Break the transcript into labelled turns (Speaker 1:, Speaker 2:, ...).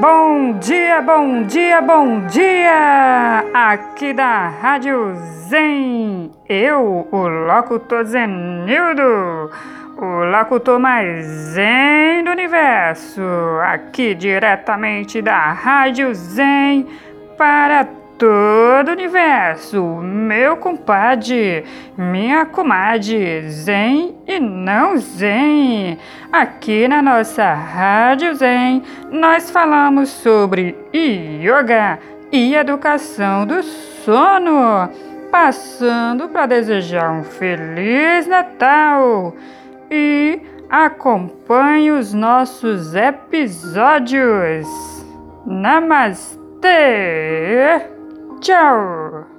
Speaker 1: Bom dia, bom dia, bom dia! Aqui da Rádio Zen, eu, o locutor Zenildo, o locutor mais zen do universo, aqui diretamente da Rádio Zen para todo o universo, meu compadre, minha comadre, zen e não zen. Aqui na nossa Rádio Zen, nós falamos sobre yoga e educação do sono, passando para desejar um feliz Natal e acompanhe os nossos episódios. Namastê! 啾。